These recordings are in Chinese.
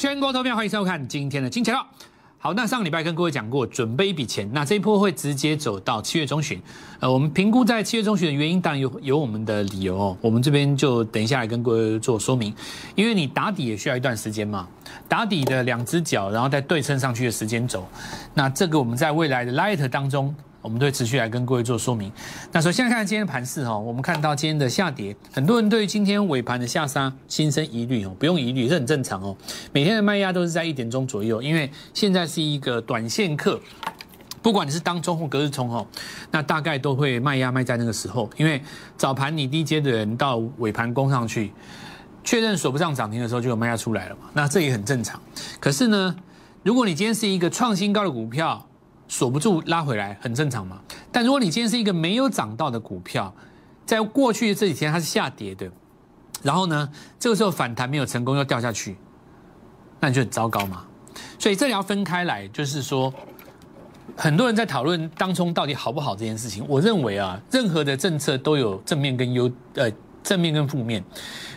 全国投票，欢迎收看今天的金钱道。好，那上个礼拜跟各位讲过，准备一笔钱，那这一波会直接走到七月中旬。呃，我们评估在七月中旬的原因，当然有有我们的理由哦。我们这边就等一下来跟各位做说明，因为你打底也需要一段时间嘛，打底的两只脚，然后再对称上去的时间轴，那这个我们在未来的 Light 当中。我们都会持续来跟各位做说明。那首先看今天的盘势哈，我们看到今天的下跌，很多人对于今天尾盘的下杀心生疑虑哦，不用疑虑，这很正常哦。每天的卖压都是在一点钟左右，因为现在是一个短线客，不管你是当中或隔日冲哦，那大概都会卖压卖在那个时候，因为早盘你低阶的人到尾盘攻上去，确认锁不上涨停的时候就有卖压出来了嘛，那这也很正常。可是呢，如果你今天是一个创新高的股票，锁不住拉回来很正常嘛，但如果你今天是一个没有涨到的股票，在过去这几天它是下跌的，然后呢，这个时候反弹没有成功又掉下去，那你就很糟糕嘛。所以这里要分开来，就是说，很多人在讨论当中到底好不好这件事情。我认为啊，任何的政策都有正面跟优呃正面跟负面，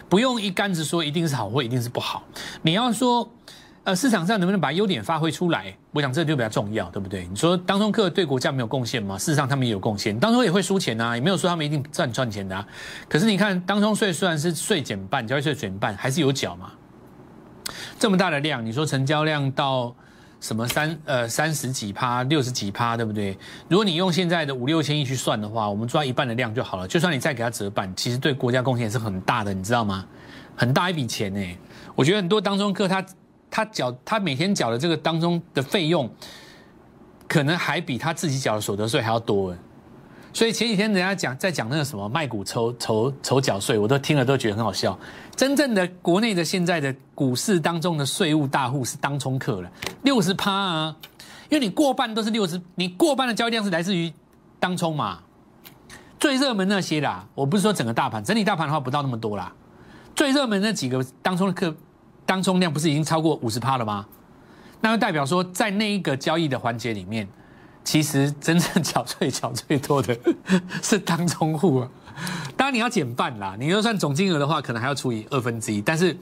不用一竿子说一定是好或一定是不好。你要说。呃，市场上能不能把优点发挥出来？我想这就比较重要，对不对？你说当中客对国家没有贡献吗？事实上他们也有贡献，当中也会输钱啊，也没有说他们一定赚赚钱的啊。可是你看，当中税虽然是税减半，交易税减半，还是有缴嘛。这么大的量，你说成交量到什么三呃三十几趴、六十几趴，对不对？如果你用现在的五六千亿去算的话，我们抓一半的量就好了。就算你再给他折半，其实对国家贡献是很大的，你知道吗？很大一笔钱呢。我觉得很多当中客他。他缴他每天缴的这个当中的费用，可能还比他自己缴的所得税还要多所以前几天人家讲在讲那个什么卖股筹筹筹缴税，我都听了都觉得很好笑。真正的国内的现在的股市当中的税务大户是当冲客了，六十趴啊，因为你过半都是六十，你过半的交易量是来自于当冲嘛。最热门那些啦，我不是说整个大盘，整体大盘的话不到那么多啦，最热门那几个当冲的客。当冲量不是已经超过五十趴了吗？那就代表说，在那一个交易的环节里面，其实真正缴税缴最多的是当冲户啊。当然你要减半啦，你就算总金额的话，可能还要除以二分之一。但是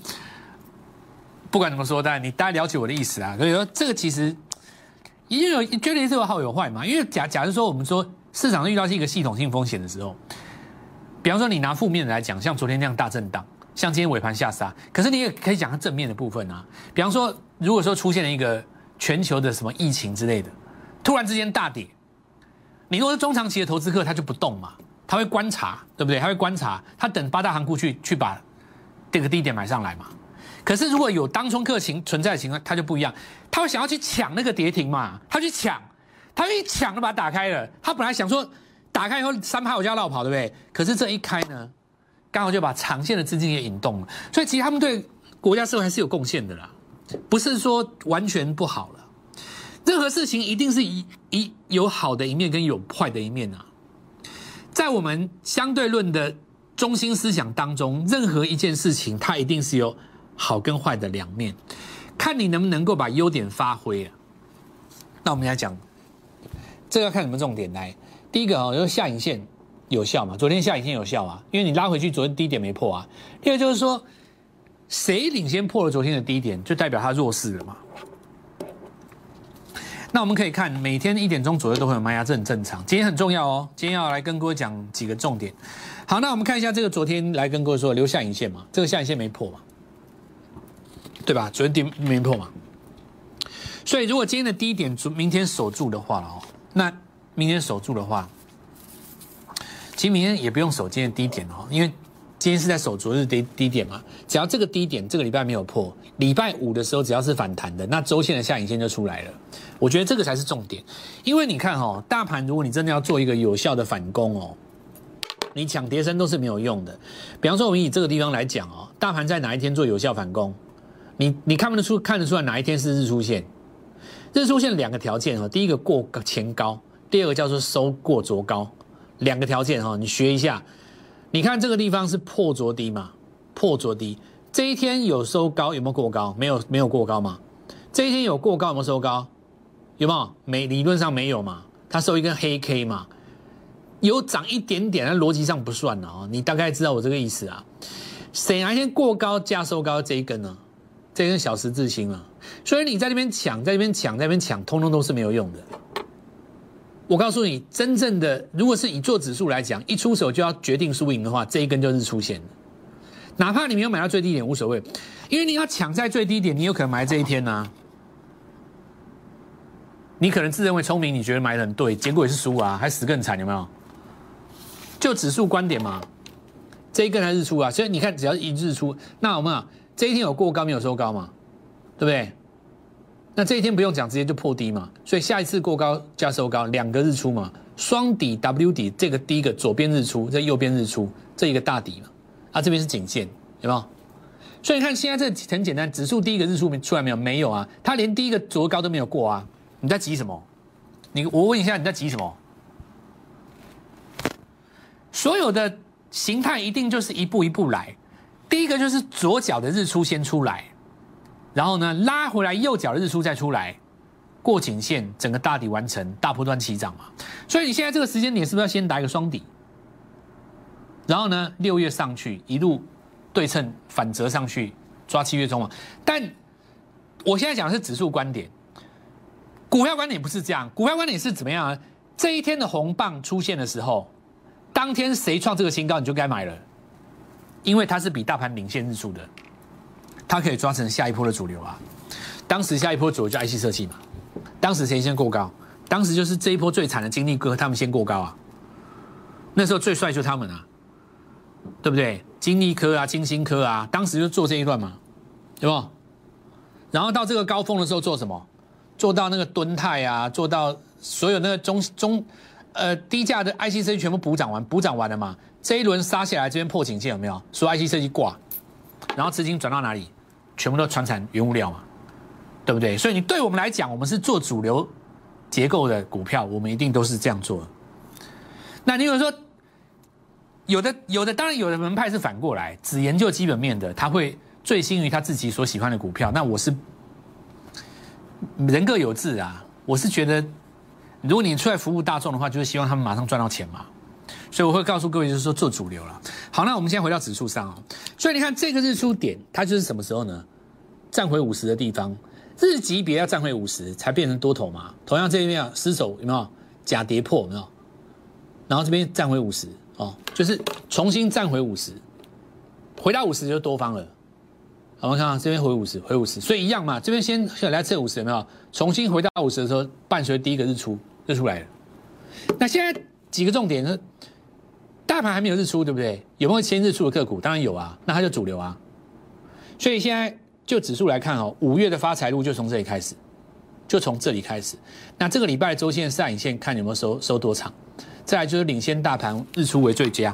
不管怎么说，但你大家了解我的意思啊。所以说，这个其实因为有绝对是有好有坏嘛。因为假假如说我们说市场遇到是一个系统性风险的时候，比方说你拿负面的来讲，像昨天那样大震荡。像今天尾盘下杀，可是你也可以讲它正面的部分啊。比方说，如果说出现了一个全球的什么疫情之类的，突然之间大跌，你如果是中长期的投资客，他就不动嘛，他会观察，对不对？他会观察，他等八大行库去去把这个低点买上来嘛。可是如果有当冲客情存在的情况，他就不一样，他会想要去抢那个跌停嘛，他去抢，他一抢就把它打开了。他本来想说打开以后三趴我就要绕跑，对不对？可是这一开呢？刚好就把长线的资金也引动了，所以其实他们对国家社会还是有贡献的啦，不是说完全不好了。任何事情一定是一一有好的一面跟有坏的一面啊。在我们相对论的中心思想当中，任何一件事情它一定是有好跟坏的两面，看你能不能够把优点发挥啊。那我们来讲，这要看什么重点来？第一个啊，就是下影线。有效嘛？昨天下影线有效啊，因为你拉回去，昨天低点没破啊。第二就是说，谁领先破了昨天的低点，就代表它弱势了嘛。那我们可以看，每天一点钟左右都会有卖压，这很正常。今天很重要哦，今天要来跟各位讲几个重点。好，那我们看一下这个昨天来跟各位说留下影线嘛，这个下影线没破嘛，对吧？昨天低没破嘛，所以如果今天的低点明天守住的话哦，那明天守住的话。其实明天也不用守今天的低点哦，因为今天是在守昨日低低点嘛。只要这个低点这个礼拜没有破，礼拜五的时候只要是反弹的，那周线的下影线就出来了。我觉得这个才是重点，因为你看哦，大盘如果你真的要做一个有效的反攻哦，你抢跌升都是没有用的。比方说我们以这个地方来讲哦，大盘在哪一天做有效反攻？你你看不得出看得出来哪一天是日出线？日出线两个条件哦，第一个过前高，第二个叫做收过昨高。两个条件哈，你学一下。你看这个地方是破着低嘛？破着低，这一天有收高，有没有过高？没有，没有过高嘛？这一天有过高，有没有收高？有没有？没，理论上没有嘛。它收一根黑 K 嘛，有涨一点点，但逻辑上不算了哦。你大概知道我这个意思啊？谁哪一天过高价收高这一根呢？这根小十字星嘛。所以你在那边抢，在那边抢，在那边抢，通通都是没有用的。我告诉你，真正的如果是以做指数来讲，一出手就要决定输赢的话，这一根就是出现。哪怕你没有买到最低点无所谓，因为你要抢在最低点，你有可能买这一天呢。你可能自认为聪明，你觉得买的很对，结果也是输啊，还死更惨，有没有？就指数观点嘛，这一根还日出啊，所以你看，只要一日出，那我们啊，这一天有过高没有收高嘛，对不对？那这一天不用讲，直接就破低嘛，所以下一次过高加收高，两个日出嘛，双底 W 底，这个第一个左边日出，这右边日出，这一个大底嘛，啊这边是颈线，有没有？所以你看现在这很简单，指数第一个日出出来没有？没有啊，它连第一个左高都没有过啊。你在急什么？你我问一下，你在急什么？所有的形态一定就是一步一步来。第一个就是左脚的日出先出来，然后呢拉回来右脚的日出再出来，过颈线，整个大底完成，大波段起涨嘛。所以你现在这个时间点是不是要先打一个双底？然后呢六月上去一路对称反折上去抓七月中嘛？但我现在讲的是指数观点。股票观点不是这样，股票观点是怎么样啊？这一天的红棒出现的时候，当天谁创这个新高，你就该买了，因为它是比大盘领先日出的，它可以抓成下一波的主流啊。当时下一波主流就 IC 设计嘛，当时谁先过高？当时就是这一波最惨的金立哥他们先过高啊，那时候最帅就他们啊，对不对？金立科啊，金星科啊，当时就做这一段嘛，对不？然后到这个高峰的时候做什么？做到那个吨泰啊，做到所有那个中中，呃低价的 IC 设计全部补涨完，补涨完了嘛？这一轮杀下来，这边破颈线有没有？说 IC 设计挂，然后资金转到哪里？全部都传产原物料嘛，对不对？所以你对我们来讲，我们是做主流结构的股票，我们一定都是这样做。那你有说，有的有的，当然有的门派是反过来，只研究基本面的，他会醉心于他自己所喜欢的股票。那我是。人各有志啊，我是觉得，如果你出来服务大众的话，就是希望他们马上赚到钱嘛。所以我会告诉各位，就是说做主流了。好，那我们现在回到指数上哦。所以你看这个日出点，它就是什么时候呢？站回五十的地方，日级别要站回五十才变成多头嘛。同样这边啊失手有没有假跌破有没有？然后这边站回五十哦，就是重新站回五十，回到五十就多方了。我们看啊，这边回五十，回五十，所以一样嘛。这边先先来测五十，有没有？重新回到五十的时候，伴随第一个日出，日出来了。那现在几个重点呢？大盘还没有日出，对不对？有没有先日出的个股？当然有啊，那它就主流啊。所以现在就指数来看哦，五月的发财路就从这里开始，就从这里开始。那这个礼拜周线上影线看有没有收收多长？再来就是领先大盘日出为最佳。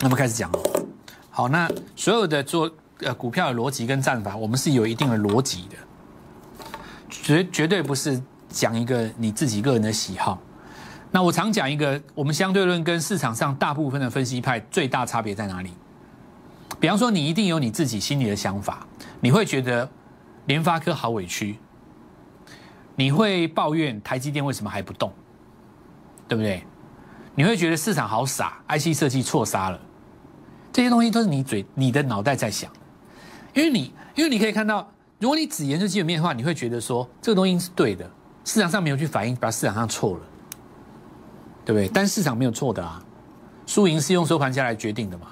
那么开始讲哦。好，那所有的做。呃，股票的逻辑跟战法，我们是有一定的逻辑的，绝绝对不是讲一个你自己个人的喜好。那我常讲一个，我们相对论跟市场上大部分的分析派最大差别在哪里？比方说，你一定有你自己心里的想法，你会觉得联发科好委屈，你会抱怨台积电为什么还不动，对不对？你会觉得市场好傻，IC 设计错杀了，这些东西都是你嘴、你的脑袋在想。因为你，因为你可以看到，如果你只研究基本面的话，你会觉得说这个东西是对的，市场上没有去反映，把市场上错了，对不对？但市场没有错的啊，输赢是用收盘价来决定的嘛。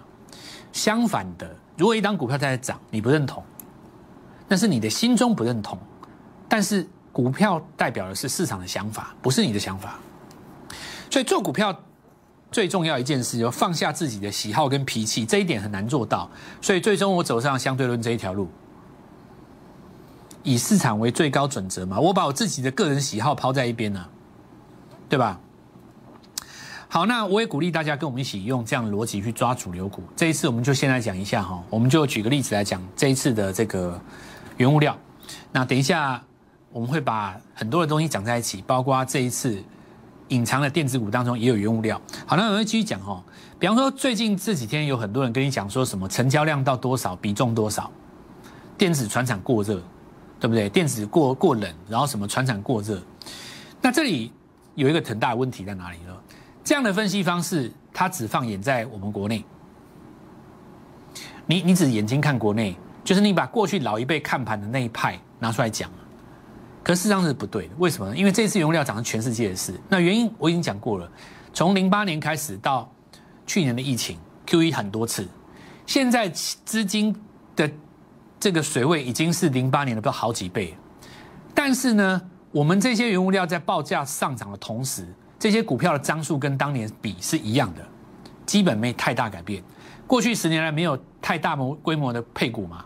相反的，如果一张股票在涨，你不认同，那是你的心中不认同，但是股票代表的是市场的想法，不是你的想法。所以做股票。最重要一件事，就放下自己的喜好跟脾气，这一点很难做到。所以最终我走上相对论这一条路，以市场为最高准则嘛，我把我自己的个人喜好抛在一边呢，对吧？好，那我也鼓励大家跟我们一起用这样的逻辑去抓主流股。这一次我们就先来讲一下哈，我们就举个例子来讲这一次的这个原物料。那等一下我们会把很多的东西讲在一起，包括这一次。隐藏的电子股当中也有原物料。好，那我们继续讲哦。比方说，最近这几天有很多人跟你讲说什么成交量到多少，比重多少，电子船厂过热，对不对？电子过过冷，然后什么船厂过热。那这里有一个很大的问题在哪里呢？这样的分析方式，它只放眼在我们国内。你你只眼睛看国内，就是你把过去老一辈看盘的那一派拿出来讲，可事实上是不对的。为什么呢？因为这次原物料涨是全世界的事。那原因我已经讲过了，从零八年开始到去年的疫情，Q E 很多次，现在资金的这个水位已经是零八年的不知道好几倍。但是呢，我们这些原物料在报价上涨的同时，这些股票的张数跟当年比是一样的，基本没太大改变。过去十年来没有太大模规模的配股嘛，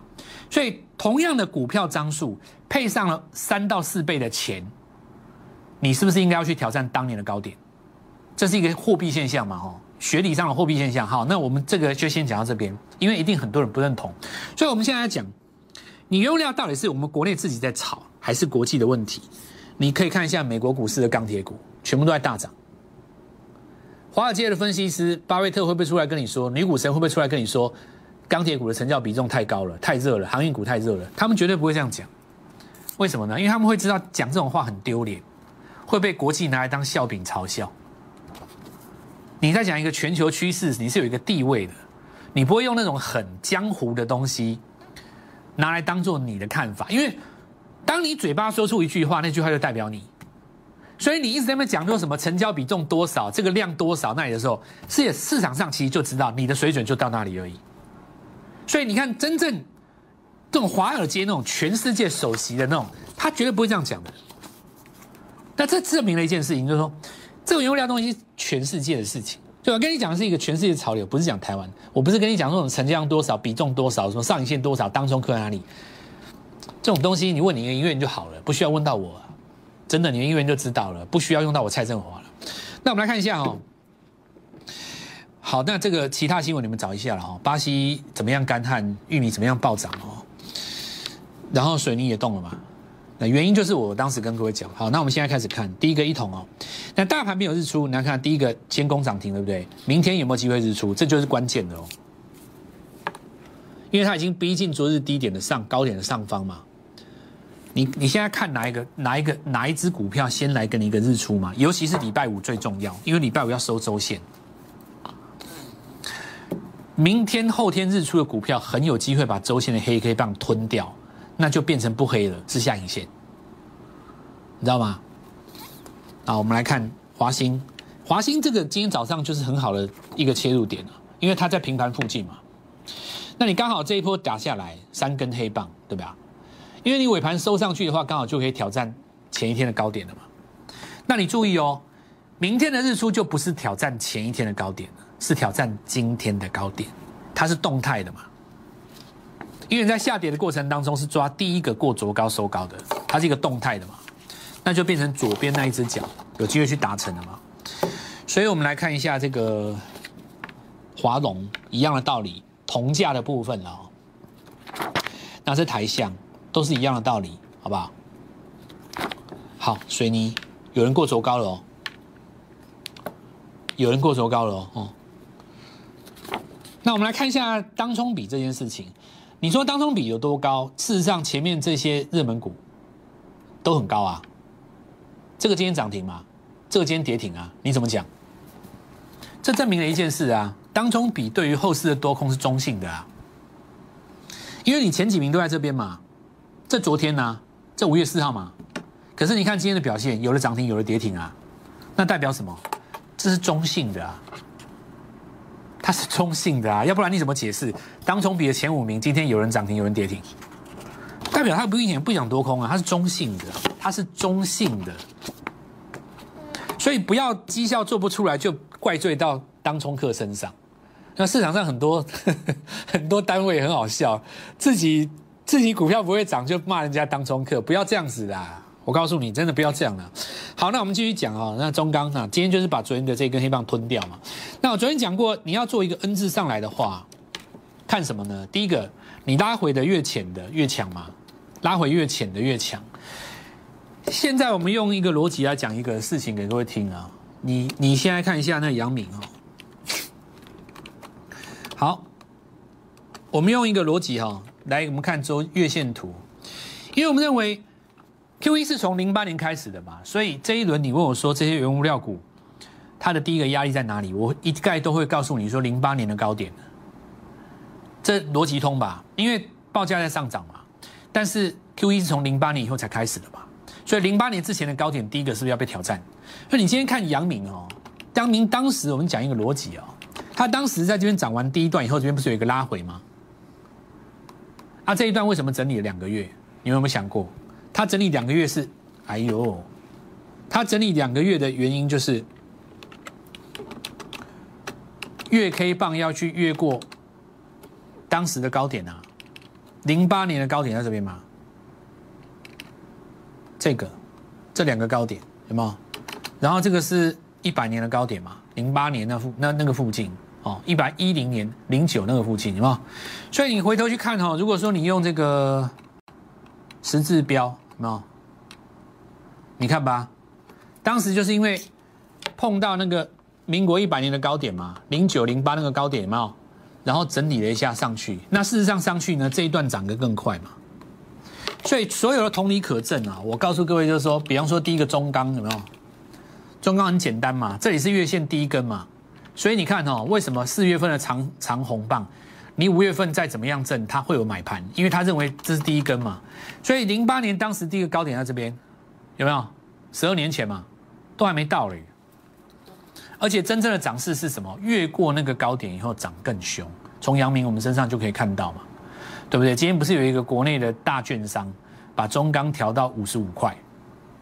所以同样的股票张数配上了三到四倍的钱，你是不是应该要去挑战当年的高点？这是一个货币现象嘛？哈，学理上的货币现象。好，那我们这个就先讲到这边，因为一定很多人不认同，所以我们现在讲，你用料到底是我们国内自己在炒，还是国际的问题？你可以看一下美国股市的钢铁股，全部都在大涨。华尔街的分析师巴菲特会不会出来跟你说？女股神会不会出来跟你说？钢铁股的成交比重太高了，太热了，航运股太热了。他们绝对不会这样讲。为什么呢？因为他们会知道讲这种话很丢脸，会被国际拿来当笑柄嘲笑。你在讲一个全球趋势，你是有一个地位的，你不会用那种很江湖的东西拿来当做你的看法。因为当你嘴巴说出一句话，那句话就代表你。所以你一直在那讲说什么成交比重多少，这个量多少那里的时候，是市场上其实就知道你的水准就到那里而已。所以你看，真正这种华尔街那种全世界首席的那种，他绝对不会这样讲的。那这证明了一件事情，就是说，这种原料东西全世界的事情。就我跟你讲的是一个全世界潮流，不是讲台湾。我不是跟你讲那种成交量多少、比重多少、什么上影线多少、当中克在哪里，这种东西你问你的医院就好了，不需要问到我。真的，你们医院就知道了，不需要用到我蔡振华了。那我们来看一下哦。好，那这个其他新闻你们找一下了哦。巴西怎么样干旱？玉米怎么样暴涨哦？然后水泥也动了嘛？那原因就是我当时跟各位讲。好，那我们现在开始看第一个一桶哦。那大盘没有日出，你来看第一个先攻涨停，对不对？明天有没有机会日出？这就是关键的哦。因为它已经逼近昨日低点的上高点的上方嘛。你你现在看哪一个哪一个哪一只股票先来跟你一个日出嘛？尤其是礼拜五最重要，因为礼拜五要收周线。明天后天日出的股票很有机会把周线的黑 K 棒吞掉，那就变成不黑了，是下影线，你知道吗？啊，我们来看华兴，华兴这个今天早上就是很好的一个切入点了，因为它在平盘附近嘛。那你刚好这一波打下来三根黑棒，对吧？因为你尾盘收上去的话，刚好就可以挑战前一天的高点了嘛。那你注意哦，明天的日出就不是挑战前一天的高点了，是挑战今天的高点，它是动态的嘛。因为在下跌的过程当中是抓第一个过昨高收高的，它是一个动态的嘛，那就变成左边那一只脚有机会去达成了嘛。所以我们来看一下这个华龙一样的道理，同价的部分了，那是台象。都是一样的道理，好不好？好，水泥有人过轴高了哦，有人过轴高了哦。那我们来看一下当冲比这件事情。你说当冲比有多高？事实上，前面这些热门股都很高啊。这个今天涨停吗？这个今天跌停啊？你怎么讲？这证明了一件事啊，当冲比对于后市的多空是中性的啊，因为你前几名都在这边嘛。这昨天呢？这五月四号嘛。可是你看今天的表现，有了涨停，有了跌停啊。那代表什么？这是中性的啊。它是中性的啊，要不然你怎么解释？当冲比的前五名，今天有人涨停，有人跌停，代表它不一定不想多空啊，它是中性的，它是中性的。所以不要绩效做不出来就怪罪到当冲客身上。那市场上很多 很多单位很好笑，自己。自己股票不会涨就骂人家当中客，不要这样子啦！我告诉你，真的不要这样了。好，那我们继续讲啊。那中钢啊，今天就是把昨天的这根黑棒吞掉嘛。那我昨天讲过，你要做一个 N 字上来的话，看什么呢？第一个，你拉回的越浅的越强嘛，拉回越浅的越强。现在我们用一个逻辑来讲一个事情给各位听啊。你你现在看一下那杨敏啊。好，我们用一个逻辑哈。来，我们看周月线图，因为我们认为 Q E 是从零八年开始的嘛，所以这一轮你问我说这些原物料股，它的第一个压力在哪里？我一概都会告诉你说零八年的高点，这逻辑通吧？因为报价在上涨嘛，但是 Q E 是从零八年以后才开始的嘛，所以零八年之前的高点，第一个是不是要被挑战？那你今天看阳明哦，阳明当时我们讲一个逻辑哦，他当时在这边涨完第一段以后，这边不是有一个拉回吗？啊，这一段为什么整理了两个月？你有没有想过，它整理两个月是，哎呦，它整理两个月的原因就是月 K 棒要去越过当时的高点啊，零八年的高点在这边吗，这个这两个高点有没有？然后这个是一百年的高点嘛，零八年那附那那个附近。哦，一百一零年零九那个附近，有没有？所以你回头去看哈，如果说你用这个十字标，有没有？你看吧，当时就是因为碰到那个民国一百年的高点嘛，零九零八那个高点，有没有？然后整理了一下上去，那事实上上去呢，这一段涨得更快嘛。所以所有的同理可证啊，我告诉各位就是说，比方说第一个中钢有没有？中钢很简单嘛，这里是月线第一根嘛。所以你看哦，为什么四月份的长长红棒，你五月份再怎么样挣，他会有买盘，因为他认为这是第一根嘛。所以零八年当时第一个高点在这边，有没有？十二年前嘛，都还没到嘞。而且真正的涨势是什么？越过那个高点以后涨更凶。从阳明我们身上就可以看到嘛，对不对？今天不是有一个国内的大券商把中钢调到五十五块，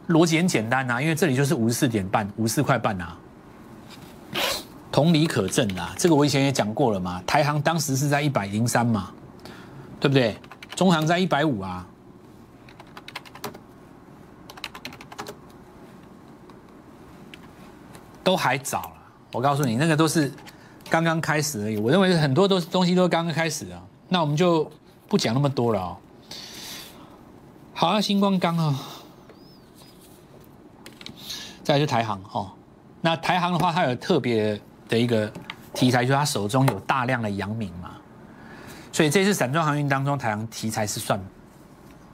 逻辑很简单呐，因为这里就是五十四点半，五十四块半呐。同理可证啦，这个我以前也讲过了嘛。台行当时是在一百零三嘛，对不对？中行在一百五啊，都还早了。我告诉你，那个都是刚刚开始而已。我认为很多都是东西都刚刚开始啊。那我们就不讲那么多了哦。好啊，星光钢啊，再来就台行哦。那台行的话，它有特别。的一个题材，就是他手中有大量的阳明嘛，所以这次散装航运当中，台航题材是算，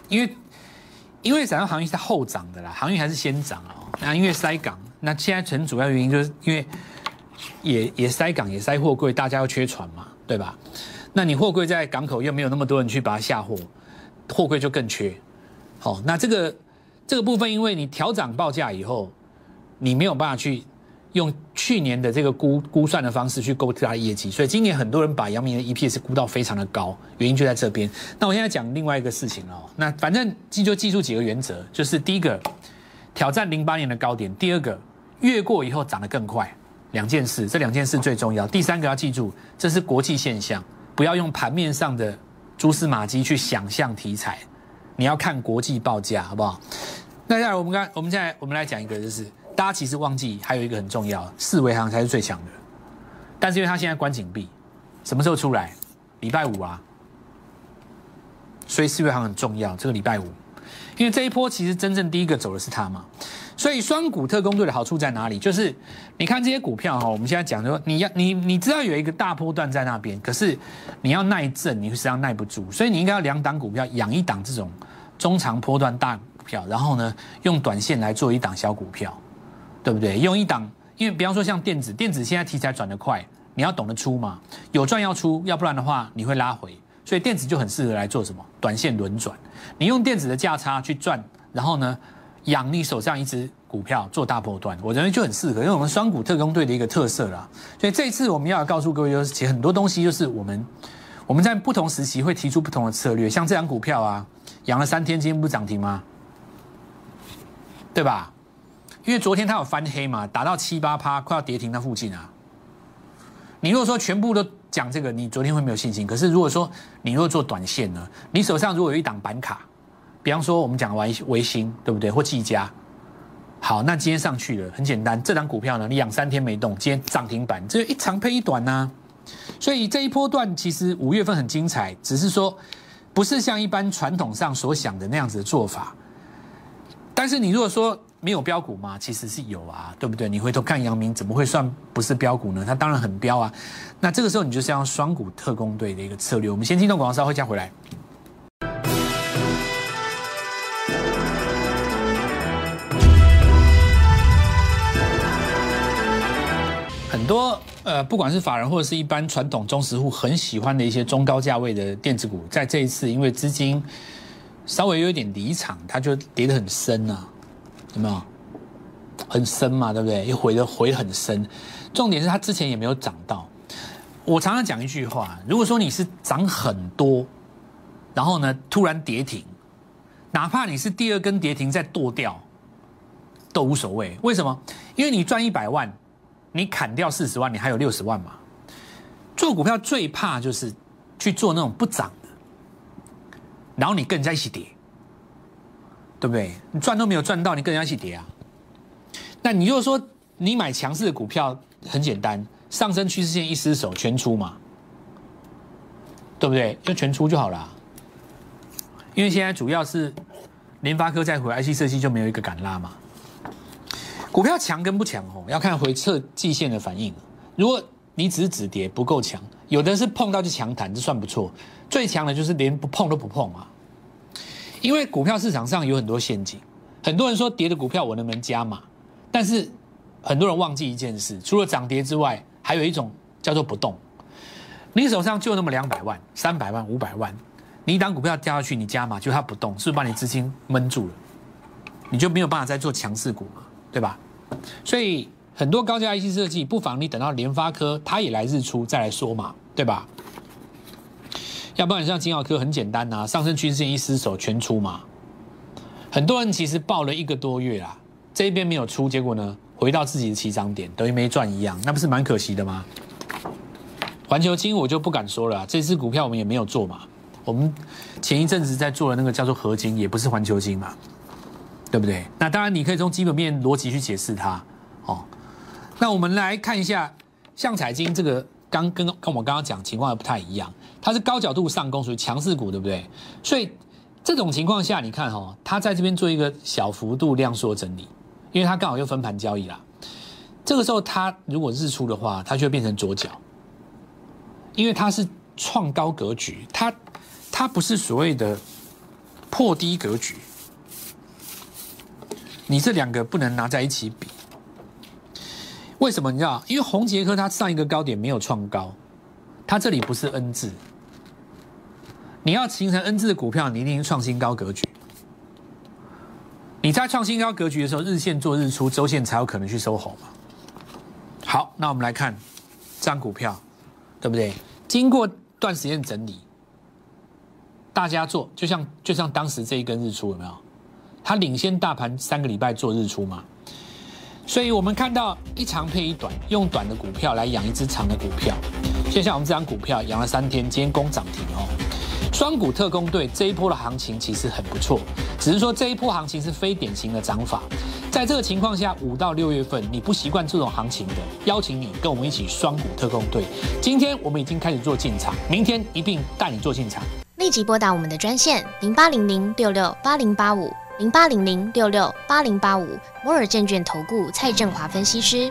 因为因为散装航运是后涨的啦，航运还是先涨哦。那因为塞港，那现在很主要原因就是因为也也塞港，也塞货柜，大家要缺船嘛，对吧？那你货柜在港口又没有那么多人去把它下货，货柜就更缺。好，那这个这个部分，因为你调涨报价以后，你没有办法去。用去年的这个估估算的方式去勾它的业绩，所以今年很多人把阳明的 EPS 估到非常的高，原因就在这边。那我现在讲另外一个事情哦，那反正记就记住几个原则，就是第一个挑战零八年的高点，第二个越过以后涨得更快，两件事，这两件事最重要。第三个要记住，这是国际现象，不要用盘面上的蛛丝马迹去想象题材，你要看国际报价，好不好？那下来我们刚我们现在我们来讲一个就是。大家其实忘记还有一个很重要，四维行才是最强的，但是因为它现在关紧闭，什么时候出来？礼拜五啊，所以四维行很重要。这个礼拜五，因为这一波其实真正第一个走的是它嘛，所以双股特工队的好处在哪里？就是你看这些股票哈，我们现在讲说，你要你你知道有一个大波段在那边，可是你要耐震，你实际上耐不住，所以你应该要两档股票养一档这种中长波段大股票，然后呢用短线来做一档小股票。对不对？用一档，因为比方说像电子，电子现在题材转得快，你要懂得出嘛，有赚要出，要不然的话你会拉回，所以电子就很适合来做什么短线轮转。你用电子的价差去赚，然后呢养你手上一只股票做大波段，我认为就很适合，因为我们双股特工队的一个特色啦。所以这一次我们要告诉各位，就是其实很多东西就是我们我们在不同时期会提出不同的策略，像这张股票啊，养了三天，今天不涨停吗？对吧？因为昨天它有翻黑嘛，打到七八趴，快要跌停那附近啊。你如果说全部都讲这个，你昨天会没有信心。可是如果说你如果做短线呢，你手上如果有一档板卡，比方说我们讲维维新，对不对？或技嘉，好，那今天上去了，很简单，这档股票呢，你养三天没动，今天涨停板，这一长配一短呐。所以这一波段其实五月份很精彩，只是说不是像一般传统上所想的那样子的做法。但是你如果说，没有标股吗？其实是有啊，对不对？你回头看阳明，怎么会算不是标股呢？它当然很标啊。那这个时候你就是要双股特工队的一个策略。我们先听段广告，稍后再回来。很多呃，不管是法人或者是一般传统中实户很喜欢的一些中高价位的电子股，在这一次因为资金稍微有一点离场，它就跌得很深啊，有没有？很深嘛，对不对？又回的回很深，重点是它之前也没有涨到。我常常讲一句话：如果说你是涨很多，然后呢突然跌停，哪怕你是第二根跌停再剁掉，都无所谓。为什么？因为你赚一百万，你砍掉四十万，你还有六十万嘛。做股票最怕就是去做那种不涨的，然后你跟人家一起跌，对不对？你赚都没有赚到，你跟人家一起跌啊。那你又说你买强势的股票很简单，上升趋势线一失守全出嘛，对不对？就全出就好了。因为现在主要是联发科在回 IC 设计就没有一个敢拉嘛。股票强跟不强哦，要看回撤季线的反应。如果你只是止跌不够强，有的是碰到就强弹，这算不错。最强的就是连不碰都不碰嘛。因为股票市场上有很多陷阱，很多人说跌的股票我能不能加码？但是很多人忘记一件事，除了涨跌之外，还有一种叫做不动。你手上就那么两百万、三百万、五百万，你一档股票掉下去，你加码，就它不动，是不是把你资金闷住了？你就没有办法再做强势股嘛，对吧？所以很多高价 IC 设计，不妨你等到联发科它也来日出再来说嘛，对吧？要不然像金奥科很简单呐，上升趋势线一失守全出嘛。很多人其实报了一个多月啦。这一边没有出，结果呢，回到自己的起涨点，等于没赚一样，那不是蛮可惜的吗？环球金我就不敢说了，这支股票我们也没有做嘛。我们前一阵子在做的那个叫做合金，也不是环球金嘛，对不对？那当然你可以从基本面逻辑去解释它。哦，那我们来看一下，像彩金这个，刚跟跟我刚刚讲情况不太一样，它是高角度上攻，属于强势股，对不对？所以这种情况下，你看哈，它在这边做一个小幅度量缩整理。因为它刚好又分盘交易啦，这个时候它如果日出的话，它就会变成左脚，因为它是创高格局，它它不是所谓的破低格局，你这两个不能拿在一起比。为什么？你知道？因为红杰科它上一个高点没有创高，它这里不是 N 字，你要形成 N 字的股票，你一定创新高格局。你在创新高格局的时候，日线做日出，周线才有可能去收红嘛。好，那我们来看这张股票，对不对？经过段时间整理，大家做就像就像当时这一根日出有没有？它领先大盘三个礼拜做日出嘛。所以我们看到一长配一短，用短的股票来养一只长的股票。就像我们这张股票养了三天，今天攻涨停哦。双股特工队这一波的行情其实很不错，只是说这一波行情是非典型的涨法。在这个情况下，五到六月份你不习惯这种行情的，邀请你跟我们一起双股特工队。今天我们已经开始做进场，明天一并带你做进场。立即拨打我们的专线零八零零六六八零八五零八零零六六八零八五摩尔证券投顾蔡振华分析师。